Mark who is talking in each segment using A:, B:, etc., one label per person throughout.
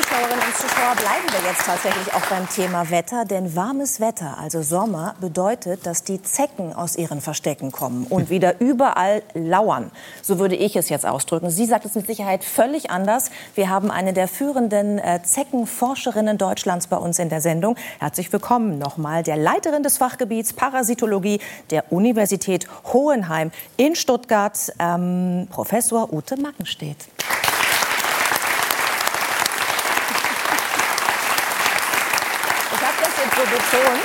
A: Zuschauerinnen und Zuschauer, bleiben wir jetzt tatsächlich auch beim Thema Wetter. Denn warmes Wetter, also Sommer, bedeutet, dass die Zecken aus ihren Verstecken kommen und wieder überall lauern. So würde ich es jetzt ausdrücken. Sie sagt es mit Sicherheit völlig anders. Wir haben eine der führenden äh, Zeckenforscherinnen Deutschlands bei uns in der Sendung. Herzlich willkommen nochmal der Leiterin des Fachgebiets Parasitologie der Universität Hohenheim in Stuttgart, ähm, Professor Ute Mackenstedt. So betont.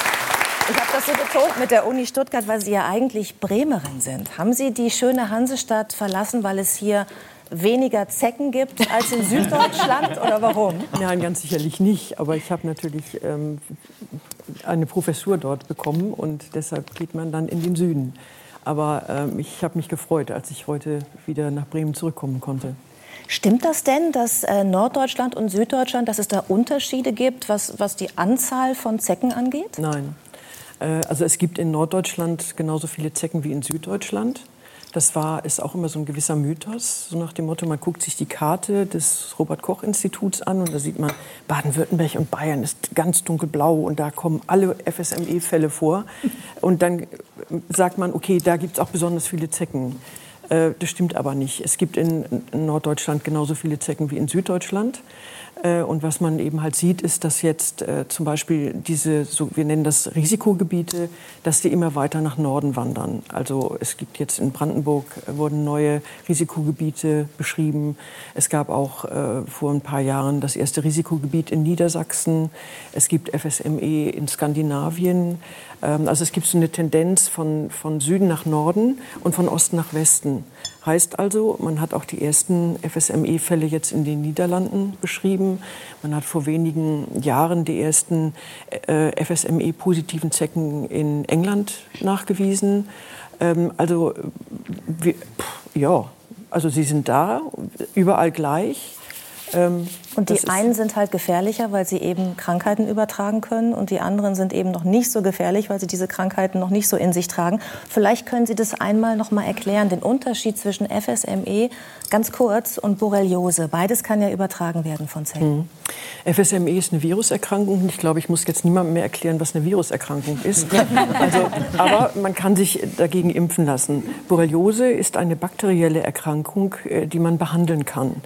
A: Ich habe das so betont mit der Uni Stuttgart, weil Sie ja eigentlich Bremerin sind. Haben Sie die schöne Hansestadt verlassen, weil es hier weniger Zecken gibt als in Süddeutschland oder warum?
B: Nein, ganz sicherlich nicht. Aber ich habe natürlich ähm, eine Professur dort bekommen und deshalb geht man dann in den Süden. Aber ähm, ich habe mich gefreut, als ich heute wieder nach Bremen zurückkommen konnte.
A: Stimmt das denn, dass äh, Norddeutschland und Süddeutschland, dass es da Unterschiede gibt, was, was die Anzahl von Zecken angeht?
B: Nein. Äh, also es gibt in Norddeutschland genauso viele Zecken wie in Süddeutschland. Das war, ist auch immer so ein gewisser Mythos, so nach dem Motto, man guckt sich die Karte des Robert-Koch-Instituts an und da sieht man, Baden-Württemberg und Bayern ist ganz dunkelblau und da kommen alle FSME-Fälle vor. Und dann sagt man, okay, da gibt es auch besonders viele Zecken. Äh, das stimmt aber nicht. Es gibt in Norddeutschland genauso viele Zecken wie in Süddeutschland. Äh, und was man eben halt sieht, ist, dass jetzt äh, zum Beispiel diese, wir nennen das Risikogebiete, dass die immer weiter nach Norden wandern. Also es gibt jetzt in Brandenburg wurden neue Risikogebiete beschrieben. Es gab auch äh, vor ein paar Jahren das erste Risikogebiet in Niedersachsen. Es gibt FSME in Skandinavien. Ähm, also es gibt so eine Tendenz von, von Süden nach Norden und von Osten nach Westen. Heißt also, man hat auch die ersten FSME-Fälle jetzt in den Niederlanden beschrieben. Man hat vor wenigen Jahren die ersten äh, FSME-positiven Zecken in England nachgewiesen. Ähm, also, ja, also sie sind da, überall gleich.
A: Ähm, und die einen sind halt gefährlicher, weil sie eben Krankheiten übertragen können und die anderen sind eben noch nicht so gefährlich, weil sie diese Krankheiten noch nicht so in sich tragen. Vielleicht können Sie das einmal noch mal erklären, den Unterschied zwischen FSME ganz kurz und Borreliose. Beides kann ja übertragen werden von Zellen.
B: Mhm. FSME ist eine Viruserkrankung. Ich glaube, ich muss jetzt niemandem mehr erklären, was eine Viruserkrankung ist. Also, aber man kann sich dagegen impfen lassen. Borreliose ist eine bakterielle Erkrankung, äh, die man behandeln kann.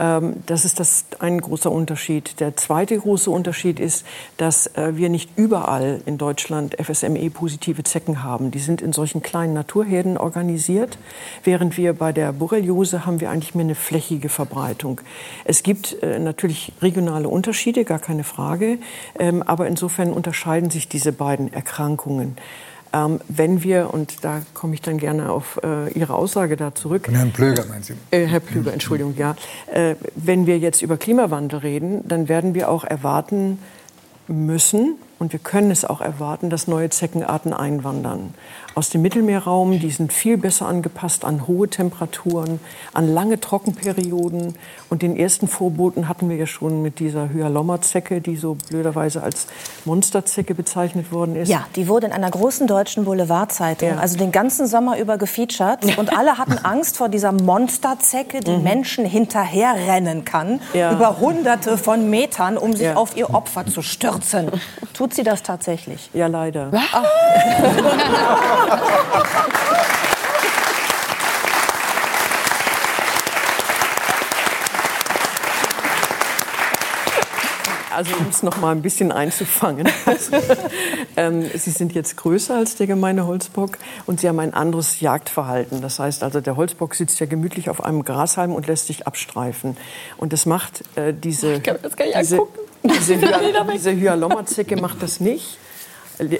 B: Ähm, das ist das ein großer Unterschied. Der zweite große Unterschied ist, dass äh, wir nicht überall in Deutschland FSME-positive Zecken haben. Die sind in solchen kleinen Naturherden organisiert, während wir bei der Borreliose haben wir eigentlich mehr eine flächige Verbreitung. Es gibt äh, natürlich regionale Unterschiede, gar keine Frage, ähm, aber insofern unterscheiden sich diese beiden Erkrankungen. Ähm, wenn wir, und da komme ich dann gerne auf äh, Ihre Aussage da zurück.
C: Und Herrn Plöger meinen Sie?
B: Äh, Herr Plöger, Entschuldigung, ja. Äh, wenn wir jetzt über Klimawandel reden, dann werden wir auch erwarten müssen, und wir können es auch erwarten, dass neue Zeckenarten einwandern. Aus dem Mittelmeerraum, die sind viel besser angepasst an hohe Temperaturen, an lange Trockenperioden. Und den ersten Vorboten hatten wir ja schon mit dieser Hyalomma-Zecke, die so blöderweise als Monsterzecke bezeichnet worden ist.
A: Ja, die wurde in einer großen deutschen Boulevardzeitung, ja. also den ganzen Sommer über gefeatured. Und alle hatten Angst vor dieser Monsterzecke, die mhm. Menschen hinterherrennen kann, ja. über hunderte von Metern, um sich ja. auf ihr Opfer zu stürzen. Tut sie das tatsächlich?
B: Ja, leider. Also um es noch mal ein bisschen einzufangen. Also, ähm, sie sind jetzt größer als der gemeine Holzbock und sie haben ein anderes Jagdverhalten. Das heißt also, der Holzbock sitzt ja gemütlich auf einem Grashalm und lässt sich abstreifen. Und das macht äh, diese,
A: ich kann, das kann ich
B: diese,
A: angucken.
B: Diese, Hy diese Hyalomma-Zecke macht das nicht.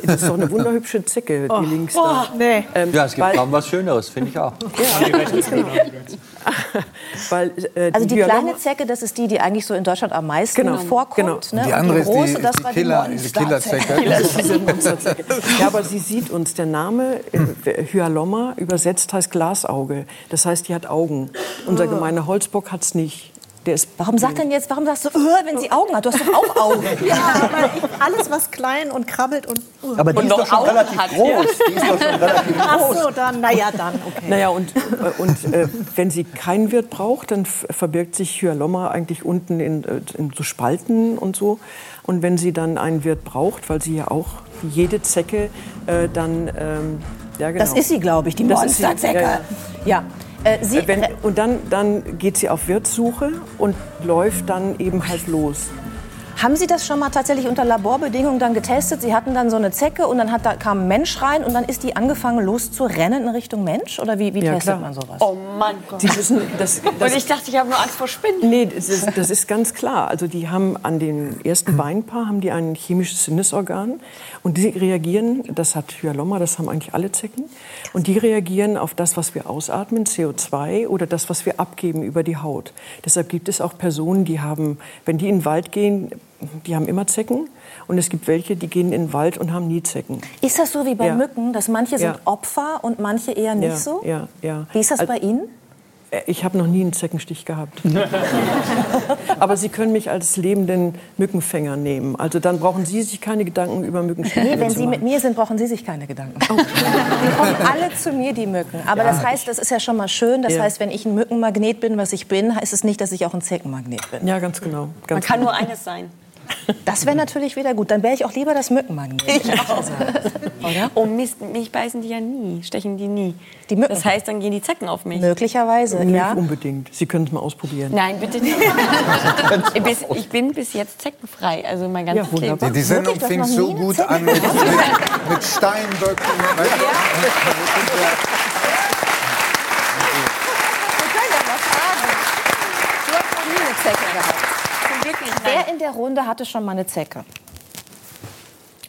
B: Das ist doch eine wunderhübsche Zecke, die oh. links oh, da.
D: Nee. Ähm, ja, es gibt weil, kaum was Schöneres, finde ich auch. Ja, genau.
A: weil, äh, also die, die kleine Zecke, das ist die, die eigentlich so in Deutschland am meisten genau, vorkommt. Genau.
C: Ne? Die andere die große, ist die, war Killer, die Killerzecke.
B: ja, aber sie sieht uns. Der Name äh, Hyalomma übersetzt heißt Glasauge. Das heißt, die hat Augen. Unser oh. gemeiner Holzbock hat es nicht.
A: Der ist warum sagt denn jetzt, warum sagst du, uh, wenn sie Augen hat? Du hast doch auch Augen.
E: ja, aber ich, alles, was klein und krabbelt und.
C: Uh. Aber die und ist doch schon Augen relativ hat, groß. Ja. Die ist doch schon relativ groß.
E: Ach so, dann, naja, dann, okay.
B: Naja, und, äh, und äh, wenn sie keinen Wirt braucht, dann verbirgt sich Hyalomma eigentlich unten in, äh, in so Spalten und so. Und wenn sie dann einen Wirt braucht, weil sie ja auch jede Zecke äh, dann. Ähm,
A: ja, genau. Das ist sie, glaube ich, die Monsterzecke. ja. ja.
B: Äh, Sie, Wenn, und dann, dann geht sie auf Wirtssuche und läuft dann eben halt los.
A: Haben Sie das schon mal tatsächlich unter Laborbedingungen dann getestet? Sie hatten dann so eine Zecke und dann hat, da kam ein Mensch rein und dann ist die angefangen loszurennen in Richtung Mensch? Oder wie, wie ja, testet klar. man sowas?
E: Oh mein Gott. Müssen, das, das, und ich dachte, ich habe nur Angst vor Spinnen.
B: Nee, das ist, das ist, ganz klar. Also die haben an den ersten Beinpaar haben die ein chemisches Sinnesorgan und die reagieren, das hat Hyalomma, das haben eigentlich alle Zecken, und die reagieren auf das, was wir ausatmen, CO2 oder das, was wir abgeben über die Haut. Deshalb gibt es auch Personen, die haben, wenn die in den Wald gehen, die haben immer Zecken. Und es gibt welche, die gehen in den Wald und haben nie Zecken.
A: Ist das so wie bei ja. Mücken, dass manche sind ja. Opfer und manche eher nicht
B: ja,
A: so?
B: Ja, ja.
A: Wie ist das also, bei Ihnen?
B: Äh, ich habe noch nie einen Zeckenstich gehabt. Aber Sie können mich als lebenden Mückenfänger nehmen. Also dann brauchen Sie sich keine Gedanken über Mückenstiche
A: Nee, wenn Sie mit mir sind, brauchen Sie sich keine Gedanken. Oh. Die kommen alle zu mir, die Mücken. Aber ja, das heißt, das ist ja schon mal schön. Das ja. heißt, wenn ich ein Mückenmagnet bin, was ich bin, heißt es nicht, dass ich auch ein Zeckenmagnet bin.
B: Ja, ganz genau.
E: Ganz Man kann genau. nur eines sein.
A: Das wäre natürlich wieder gut. Dann wäre ich auch lieber das Mückenmagnet. Ich auch.
E: Oder? Oh Mist, mich beißen die ja nie, stechen die nie. Die Mücken. Das heißt, dann gehen die Zecken auf mich.
A: Möglicherweise,
B: nicht
A: ja.
B: unbedingt. Sie können es mal ausprobieren.
E: Nein, bitte nicht. ich bin bis jetzt zeckenfrei, also mein ganzes ja,
C: Leben. Die, die Sendung fing so gut an mit, mit Steinböcken. Ja.
A: Wer in der Runde hatte schon mal eine Zecke?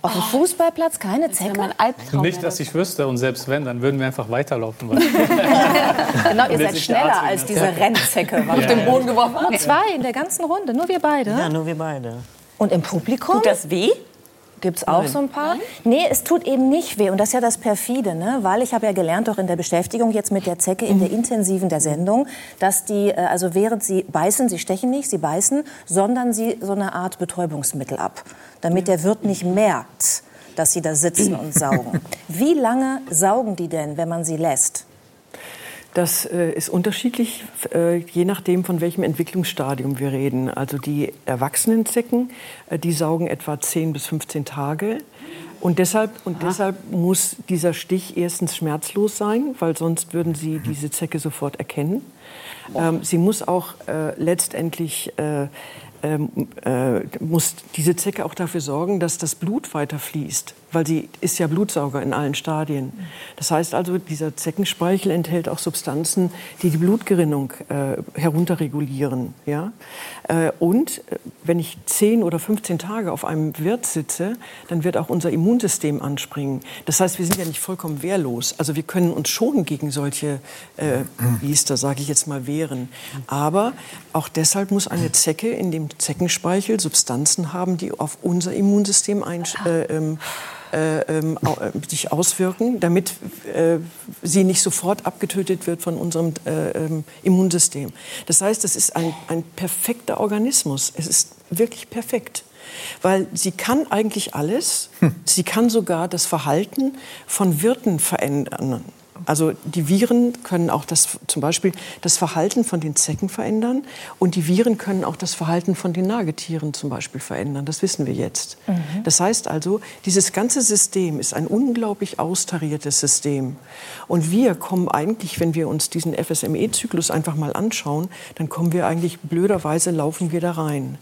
A: Auf dem oh. Fußballplatz keine Zecke?
F: Mein Albtraum Nicht, dass ich wüsste. Und selbst wenn, dann würden wir einfach weiterlaufen.
A: genau, ihr seid schneller als diese Rennzecke, ja, auf den Boden geworfen Nur zwei in der ganzen Runde, nur wir beide.
G: Ja, nur wir beide.
A: Und im Publikum?
E: Tut das weh?
A: Gibt es auch Nein. so ein paar? Nein? Nee, es tut eben nicht weh. Und das ist ja das Perfide, ne? weil ich habe ja gelernt, auch in der Beschäftigung jetzt mit der Zecke, in der mhm. intensiven der Sendung, dass die, äh, also während sie beißen, sie stechen nicht, sie beißen, sondern sie so eine Art Betäubungsmittel ab, damit der Wirt nicht merkt, dass sie da sitzen und saugen. Wie lange saugen die denn, wenn man sie lässt?
B: Das äh, ist unterschiedlich, äh, je nachdem, von welchem Entwicklungsstadium wir reden. Also die erwachsenen Zecken, äh, die saugen etwa 10 bis 15 Tage. Und deshalb, und deshalb muss dieser Stich erstens schmerzlos sein, weil sonst würden Sie diese Zecke sofort erkennen. Ähm, sie muss auch äh, letztendlich äh, ähm, äh, muss diese Zecke auch dafür sorgen, dass das Blut weiter fließt, weil sie ist ja Blutsauger in allen Stadien. Das heißt also, dieser Zeckenspeichel enthält auch Substanzen, die die Blutgerinnung äh, herunterregulieren. Ja? Äh, und äh, wenn ich 10 oder 15 Tage auf einem Wirt sitze, dann wird auch unser Immunsystem anspringen. Das heißt, wir sind ja nicht vollkommen wehrlos. Also wir können uns schon gegen solche äh, Biester, sage ich jetzt mal, wehren. Aber auch deshalb muss eine Zecke in dem Zeckenspeichel Substanzen haben, die auf unser Immunsystem ein, äh, ähm, äh, ähm, äh, sich auswirken, damit äh, sie nicht sofort abgetötet wird von unserem äh, ähm, Immunsystem. Das heißt, es ist ein, ein perfekter Organismus. Es ist wirklich perfekt. Weil sie kann eigentlich alles. Hm. Sie kann sogar das Verhalten von Wirten verändern. Also die Viren können auch das, zum Beispiel das Verhalten von den Zecken verändern und die Viren können auch das Verhalten von den Nagetieren zum Beispiel verändern. Das wissen wir jetzt. Mhm. Das heißt also, dieses ganze System ist ein unglaublich austariertes System. Und wir kommen eigentlich, wenn wir uns diesen FSME-Zyklus einfach mal anschauen, dann kommen wir eigentlich blöderweise laufen wir da rein.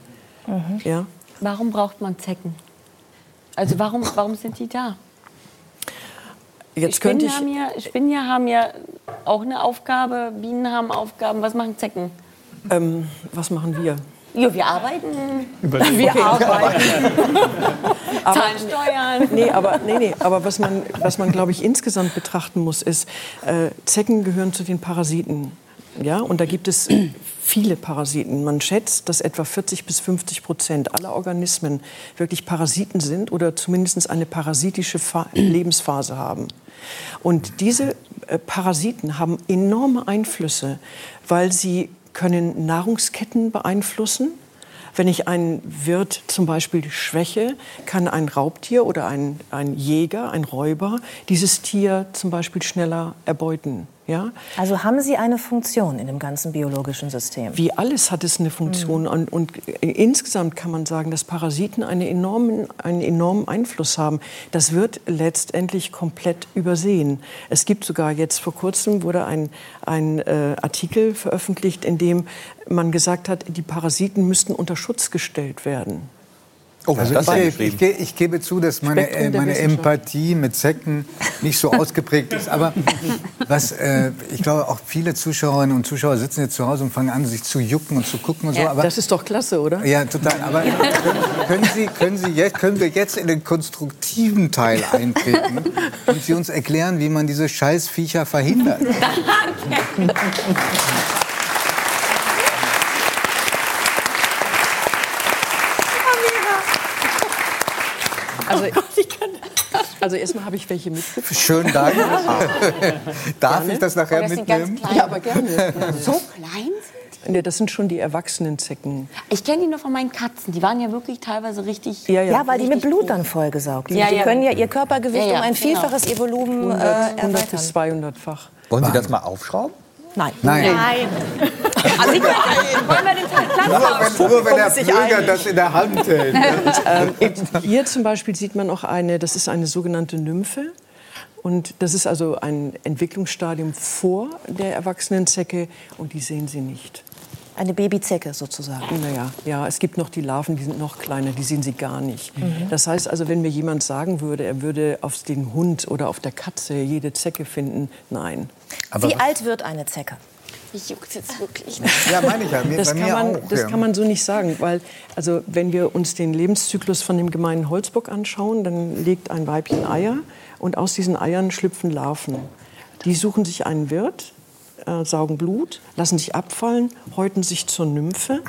E: Mhm. Ja? Warum braucht man Zecken? Also warum, warum sind die da?
B: Jetzt Spinnen, ich
E: haben ja, Spinnen haben ja auch eine Aufgabe, Bienen haben Aufgaben. Was machen Zecken?
B: Ähm, was machen wir?
E: Ja, wir arbeiten.
B: Überlegen. Wir okay. arbeiten. Zahlen Steuern. Nee, aber, nee, nee, aber was man, was man glaube ich, insgesamt betrachten muss, ist, äh, Zecken gehören zu den Parasiten. Ja, und da gibt es viele Parasiten. Man schätzt, dass etwa 40 bis 50 Prozent aller Organismen wirklich Parasiten sind oder zumindest eine parasitische Lebensphase haben. Und diese äh, Parasiten haben enorme Einflüsse, weil sie können Nahrungsketten beeinflussen. Wenn ich einen Wirt zum Beispiel schwäche, kann ein Raubtier oder ein, ein Jäger, ein Räuber, dieses Tier zum Beispiel schneller erbeuten. Ja?
A: Also haben Sie eine Funktion in dem ganzen biologischen System?
B: Wie alles hat es eine Funktion. Mhm. Und, und, insgesamt kann man sagen, dass Parasiten einen enormen, einen enormen Einfluss haben. Das wird letztendlich komplett übersehen. Es gibt sogar jetzt vor kurzem wurde ein, ein äh, Artikel veröffentlicht, in dem man gesagt hat, die Parasiten müssten unter Schutz gestellt werden.
C: Oh, also ich, ich, ich, gebe zu, dass meine, äh, meine Empathie mit Zecken nicht so ausgeprägt ist. Aber was, äh, ich glaube, auch viele Zuschauerinnen und Zuschauer sitzen jetzt zu Hause und fangen an, sich zu jucken und zu gucken und so.
B: Aber, das ist doch klasse, oder?
C: Ja, total. Aber können, können, Sie, können, Sie jetzt, können wir jetzt in den konstruktiven Teil eintreten und Sie uns erklären, wie man diese Scheißviecher verhindert?
B: Also, also erstmal habe ich welche mitgebracht.
C: Schönen Dank. Darf gerne? ich das nachher oh, das mitnehmen?
B: Ja, aber gerne.
E: Ja. So klein sind
B: Nee, das sind schon die erwachsenen Zecken.
E: Ich kenne die nur von meinen Katzen. Die waren ja wirklich teilweise richtig.
A: Ja, ja. ja weil die mit Blut dann vollgesaugt sind. Ja, die können ja ihr Körpergewicht um ein genau. Vielfaches genau. ihr Volumen 100, äh, 100
B: bis 200-fach.
D: Wollen Sie das mal aufschrauben?
A: Nein.
C: Nein.
E: Nein. Also ich, wollen wir den Platz
C: nur, wenn, nur wenn der Bürger das in der Hand hält.
B: ähm, hier zum Beispiel sieht man auch eine, das ist eine sogenannte Nymphe. Und das ist also ein Entwicklungsstadium vor der erwachsenen Zecke und die sehen Sie nicht.
A: Eine Babyzecke sozusagen.
B: Naja, ja, es gibt noch die Larven, die sind noch kleiner, die sehen Sie gar nicht. Mhm. Das heißt also, wenn mir jemand sagen würde, er würde auf den Hund oder auf der Katze jede Zecke finden, nein.
A: Aber Wie alt wird eine Zecke?
E: Ich juckt jetzt wirklich.
C: Ja, meine ich ja. Mir,
B: das, kann man,
C: auch,
B: das
C: ja.
B: kann man so nicht sagen, weil also wenn wir uns den Lebenszyklus von dem gemeinen Holzbock anschauen, dann legt ein Weibchen Eier und aus diesen Eiern schlüpfen Larven. Die suchen sich einen Wirt, äh, saugen Blut, lassen sich abfallen, häuten sich zur Nymphe.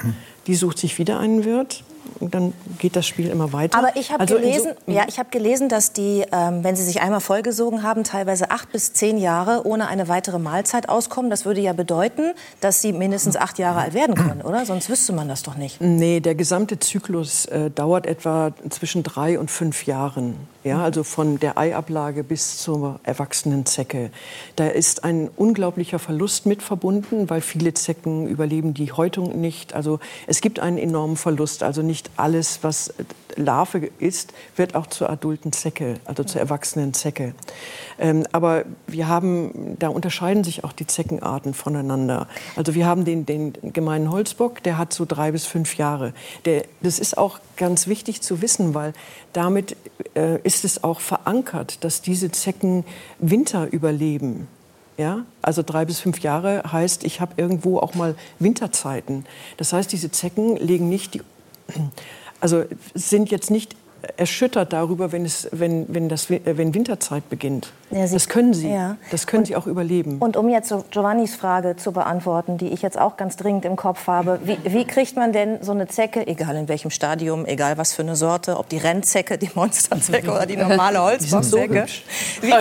B: Die sucht sich wieder einen Wirt, dann geht das Spiel immer weiter.
A: Aber ich habe also gelesen, so, ja, hab gelesen, dass die, ähm, wenn sie sich einmal vollgesogen haben, teilweise acht bis zehn Jahre ohne eine weitere Mahlzeit auskommen. Das würde ja bedeuten, dass sie mindestens acht Jahre alt werden können, oder? Sonst wüsste man das doch nicht.
B: Nee, der gesamte Zyklus äh, dauert etwa zwischen drei und fünf Jahren. Ja, also von der Eiablage bis zur erwachsenen Zecke. Da ist ein unglaublicher Verlust mit verbunden, weil viele Zecken überleben die Häutung nicht. Also es gibt einen enormen Verlust. Also nicht alles, was Larve ist, wird auch zur adulten Zecke, also zur erwachsenen Zecke. Ähm, aber wir haben, da unterscheiden sich auch die Zeckenarten voneinander. Also wir haben den, den gemeinen Holzbock, der hat so drei bis fünf Jahre. Der, das ist auch ganz wichtig zu wissen, weil damit äh, ist es auch verankert, dass diese Zecken Winter überleben. Ja, also drei bis fünf Jahre heißt, ich habe irgendwo auch mal Winterzeiten. Das heißt, diese Zecken legen nicht die, also sind jetzt nicht erschüttert darüber, wenn, es, wenn, wenn, das, wenn Winterzeit beginnt. Ja, das können sie. Ja. Das können und, sie auch überleben.
A: Und um jetzt Giovannis Frage zu beantworten, die ich jetzt auch ganz dringend im Kopf habe, wie, wie kriegt man denn so eine Zecke, egal in welchem Stadium, egal was für eine Sorte, ob die Rennzecke, die Monsterzecke oder die normale Holzbockzecke, so wie,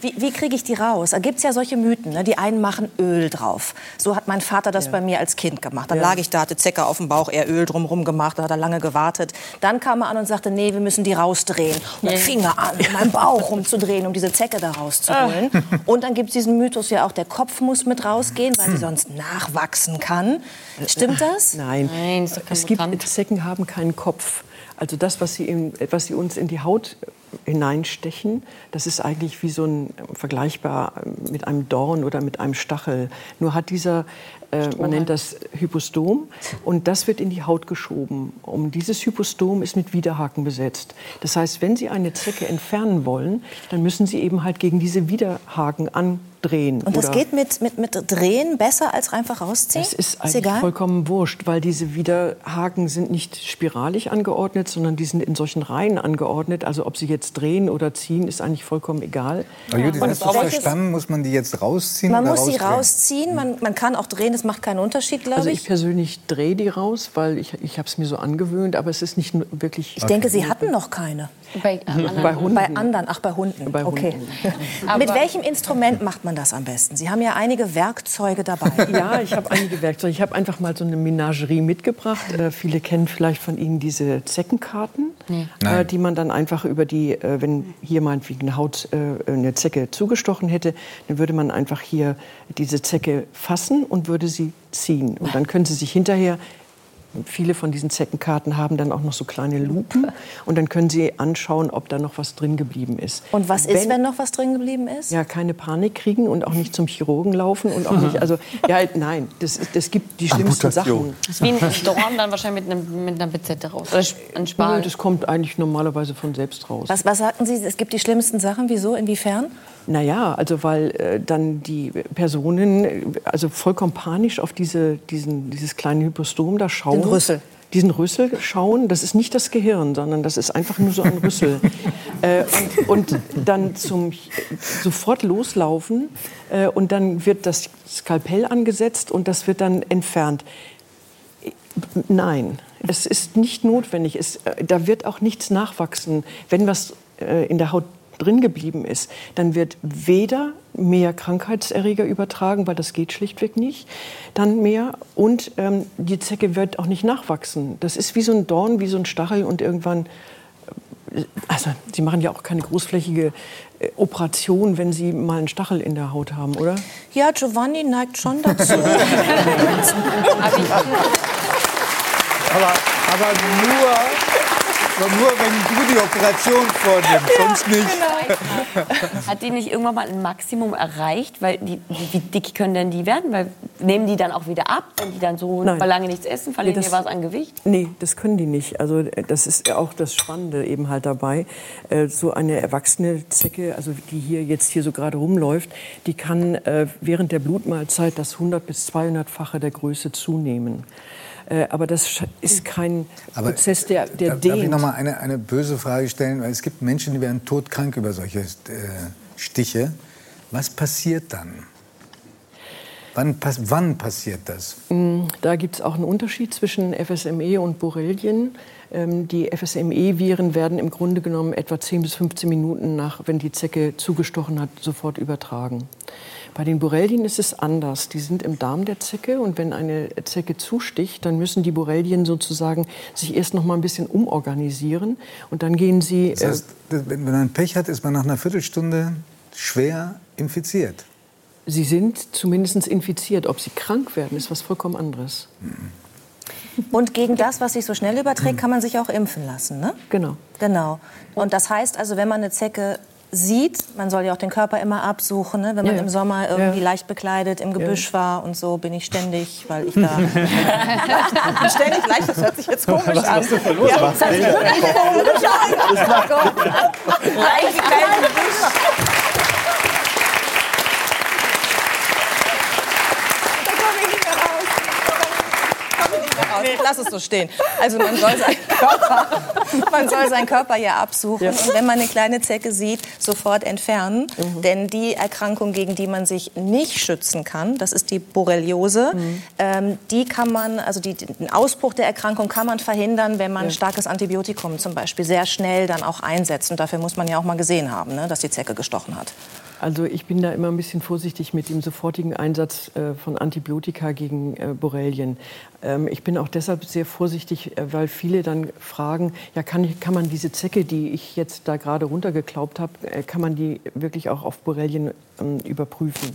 A: wie, wie, kriege ich die raus? Da gibt es ja solche Mythen. Ne? Die einen machen Öl drauf. So hat mein Vater das ja. bei mir als Kind gemacht. Dann lag ich da, hatte Zecke auf dem Bauch, er Öl drumherum gemacht, da hat er lange gewartet. Dann kam er an und sagte, nee, wir müssen die rausdrehen. Und dann fing er an, in meinem Bauch rumzudrehen, um diese Zecke da rauszuholen. Ah. Und dann gibt es diesen Mythos ja auch, der Kopf muss mit rausgehen, weil sie sonst nachwachsen kann. Stimmt das?
B: Nein. Nein es gibt, Zecken haben keinen Kopf. Also das, was sie, in, was sie uns in die Haut hineinstechen, das ist eigentlich wie so ein vergleichbar mit einem Dorn oder mit einem Stachel. Nur hat dieser äh, man nennt das Hypostom und das wird in die Haut geschoben. Um dieses Hypostom ist mit Widerhaken besetzt. Das heißt, wenn Sie eine Zecke entfernen wollen, dann müssen Sie eben halt gegen diese Widerhaken an drehen.
A: Und das geht mit, mit, mit Drehen besser als einfach rausziehen?
B: Das ist eigentlich ist vollkommen wurscht, weil diese Widerhaken sind nicht spiralig angeordnet, sondern die sind in solchen Reihen angeordnet. Also ob sie jetzt drehen oder ziehen, ist eigentlich vollkommen egal.
C: Aber Judith, hast du verstanden? Muss man die jetzt rausziehen?
A: Man muss sie rausziehen. Man, man kann auch drehen, es macht keinen Unterschied, glaube
B: also ich. ich persönlich drehe die raus, weil ich, ich habe es mir so angewöhnt, aber es ist nicht wirklich...
A: Ich denke, Sie hatten noch keine.
E: Bei,
A: bei Hunden. Bei anderen, ach, bei Hunden. Bei Hunden. Okay. Mit welchem Instrument macht man das am besten? Sie haben ja einige Werkzeuge dabei.
B: Ja, ich habe einige Werkzeuge. Ich habe einfach mal so eine Menagerie mitgebracht. Äh, viele kennen vielleicht von Ihnen diese Zeckenkarten, nee. äh, die man dann einfach über die, äh, wenn hier meinetwegen eine Haut äh, eine Zecke zugestochen hätte, dann würde man einfach hier diese Zecke fassen und würde sie ziehen. Und dann können Sie sich hinterher viele von diesen Zeckenkarten haben dann auch noch so kleine Lupen und dann können Sie anschauen, ob da noch was drin geblieben ist.
A: Und was wenn, ist, wenn noch was drin geblieben ist?
B: Ja, keine Panik kriegen und auch nicht zum Chirurgen laufen und auch nicht, also ja, nein, das, das gibt die schlimmsten Sachen.
E: Das ist wie ein Storm dann wahrscheinlich mit, einem, mit einer Bizette raus, oder ein Spal.
B: das kommt eigentlich normalerweise von selbst raus.
A: Was, was sagten Sie, es gibt die schlimmsten Sachen, wieso, inwiefern?
B: Naja, also weil äh, dann die Personen also vollkommen panisch auf diese, diesen, dieses kleine Hypostom da schauen.
A: Den Rüssel.
B: Diesen Rüssel schauen, das ist nicht das Gehirn, sondern das ist einfach nur so ein Rüssel. äh, und, und, dann zum, sofort loslaufen äh, und dann wird das Skalpell angesetzt und das wird dann entfernt. Nein, es ist nicht notwendig. Es, äh, da wird auch nichts nachwachsen. Wenn was äh, in der Haut drin geblieben ist, dann wird weder mehr Krankheitserreger übertragen, weil das geht schlichtweg nicht, dann mehr und ähm, die Zecke wird auch nicht nachwachsen. Das ist wie so ein Dorn, wie so ein Stachel und irgendwann äh, also, Sie machen ja auch keine großflächige äh, Operation, wenn Sie mal einen Stachel in der Haut haben, oder?
A: Ja, Giovanni neigt schon dazu. aber,
C: aber nur aber nur, wenn du die Operation vornimmst, ja, sonst nicht.
E: Genau. Hat die nicht irgendwann mal ein Maximum erreicht? Weil die, wie dick können denn die werden? Weil nehmen die dann auch wieder ab, wenn die dann so Nein. lange nichts essen? Verlieren nee, die was an Gewicht?
B: Nee, das können die nicht. Also das ist auch das Spannende eben halt dabei. Äh, so eine erwachsene Zecke, also die hier jetzt hier so gerade rumläuft, die kann äh, während der Blutmahlzeit das 100 bis 200-fache der Größe zunehmen. Äh, aber das ist kein aber Prozess, der, der darf dehnt.
C: Darf ich noch mal eine, eine böse Frage stellen? Weil es gibt Menschen, die werden todkrank über solche äh, Stiche. Was passiert dann? Wann, wann, passiert das?
B: Mm, da gibt es auch einen Unterschied zwischen FSME und Borrelien. Ähm, die FSME-Viren werden im Grunde genommen etwa 10 bis 15 Minuten nach, wenn die Zecke zugestochen hat, sofort übertragen. Bei den Borrelien ist es anders. Die sind im Darm der Zecke und wenn eine Zecke zusticht, dann müssen die Borrelien sozusagen sich erst noch mal ein bisschen umorganisieren und dann gehen sie.
C: Das heißt, wenn man Pech hat, ist man nach einer Viertelstunde schwer infiziert.
B: Sie sind zumindest infiziert. Ob sie krank werden, ist was vollkommen anderes.
A: Und gegen das, was sich so schnell überträgt, kann man sich auch impfen lassen, ne?
B: Genau.
A: Genau. Und das heißt also, wenn man eine Zecke sieht, man soll ja auch den Körper immer absuchen, ne? wenn man ja. im Sommer irgendwie ja. leicht bekleidet im Gebüsch ja. war und so bin ich ständig, weil ich da ständig leicht, das hört sich jetzt komisch was, an. Was du verloren ja, das hört sich wirklich komisch an. Leicht bekleidet im Gebüsch. nee. Lass es so stehen. Also man soll seinen Körper, man soll seinen Körper ja absuchen. Ja. Und wenn man eine kleine Zecke sieht, sofort entfernen. Mhm. Denn die Erkrankung, gegen die man sich nicht schützen kann, das ist die Borreliose, mhm. ähm, die kann man, also die, den Ausbruch der Erkrankung kann man verhindern, wenn man ja. starkes Antibiotikum zum Beispiel sehr schnell dann auch einsetzt. Und dafür muss man ja auch mal gesehen haben, ne, dass die Zecke gestochen hat.
B: Also ich bin da immer ein bisschen vorsichtig mit dem sofortigen Einsatz äh, von Antibiotika gegen äh, Borrelien. Ähm, ich bin auch deshalb sehr vorsichtig, äh, weil viele dann fragen, ja kann, kann man diese Zecke, die ich jetzt da gerade runtergeklaubt habe, kann man die wirklich auch auf Borrelien ähm, überprüfen?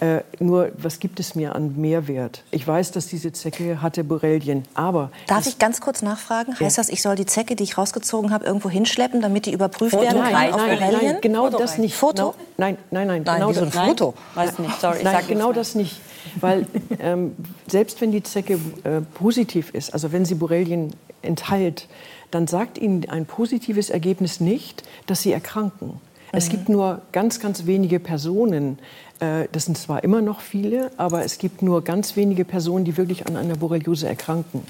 B: Äh, nur, was gibt es mir an Mehrwert? Ich weiß, dass diese Zecke hatte Borrelien, aber...
A: Darf ich ganz kurz nachfragen? Ja. Heißt das, ich soll die Zecke, die ich rausgezogen habe, irgendwo hinschleppen, damit die überprüft Foto? werden kann
B: nein, auf nein, Borrelien? Nein, genau Foto das nicht.
A: Foto?
B: No, nein, nein, nein.
A: Nein,
B: genau
A: so ein Foto?
E: Weiß nicht, sorry. Ich
B: nein, genau das nicht. Weil ähm, selbst wenn die Zecke äh, positiv ist, also wenn sie Borrelien enthält, dann sagt Ihnen ein positives Ergebnis nicht, dass Sie erkranken. Es gibt nur ganz, ganz wenige Personen, äh, das sind zwar immer noch viele, aber es gibt nur ganz wenige Personen, die wirklich an einer Borreliose erkranken.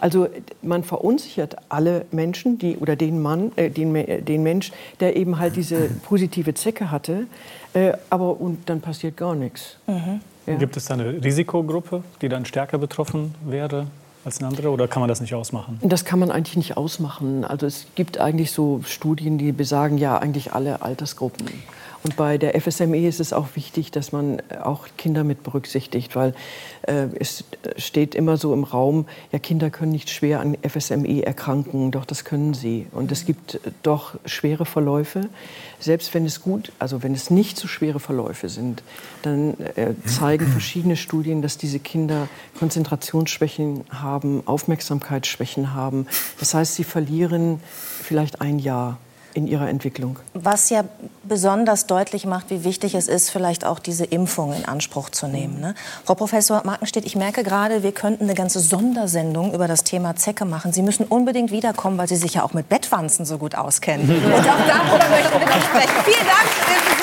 B: Also man verunsichert alle Menschen, die, oder den Mann, äh, den, den Mensch, der eben halt diese positive Zecke hatte, äh, aber und dann passiert gar nichts.
F: Mhm. Ja. Gibt es da eine Risikogruppe, die dann stärker betroffen wäre? Als eine andere oder kann man das nicht ausmachen?
B: Das kann man eigentlich nicht ausmachen. Also es gibt eigentlich so Studien, die besagen ja eigentlich alle Altersgruppen. Und bei der FSME ist es auch wichtig, dass man auch Kinder mit berücksichtigt, weil äh, es steht immer so im Raum, ja, Kinder können nicht schwer an FSME erkranken, doch das können sie. Und es gibt doch schwere Verläufe. Selbst wenn es gut, also wenn es nicht so schwere Verläufe sind, dann äh, zeigen verschiedene Studien, dass diese Kinder Konzentrationsschwächen haben, Aufmerksamkeitsschwächen haben. Das heißt, sie verlieren vielleicht ein Jahr in ihrer Entwicklung.
A: Was ja besonders deutlich macht, wie wichtig es ist, vielleicht auch diese Impfung in Anspruch zu nehmen. Ne? Frau Professor Markenstedt, ich merke gerade, wir könnten eine ganze Sondersendung über das Thema Zecke machen. Sie müssen unbedingt wiederkommen, weil Sie sich ja auch mit Bettwanzen so gut auskennen. Und auch darüber möchten wir noch sprechen. Vielen Dank.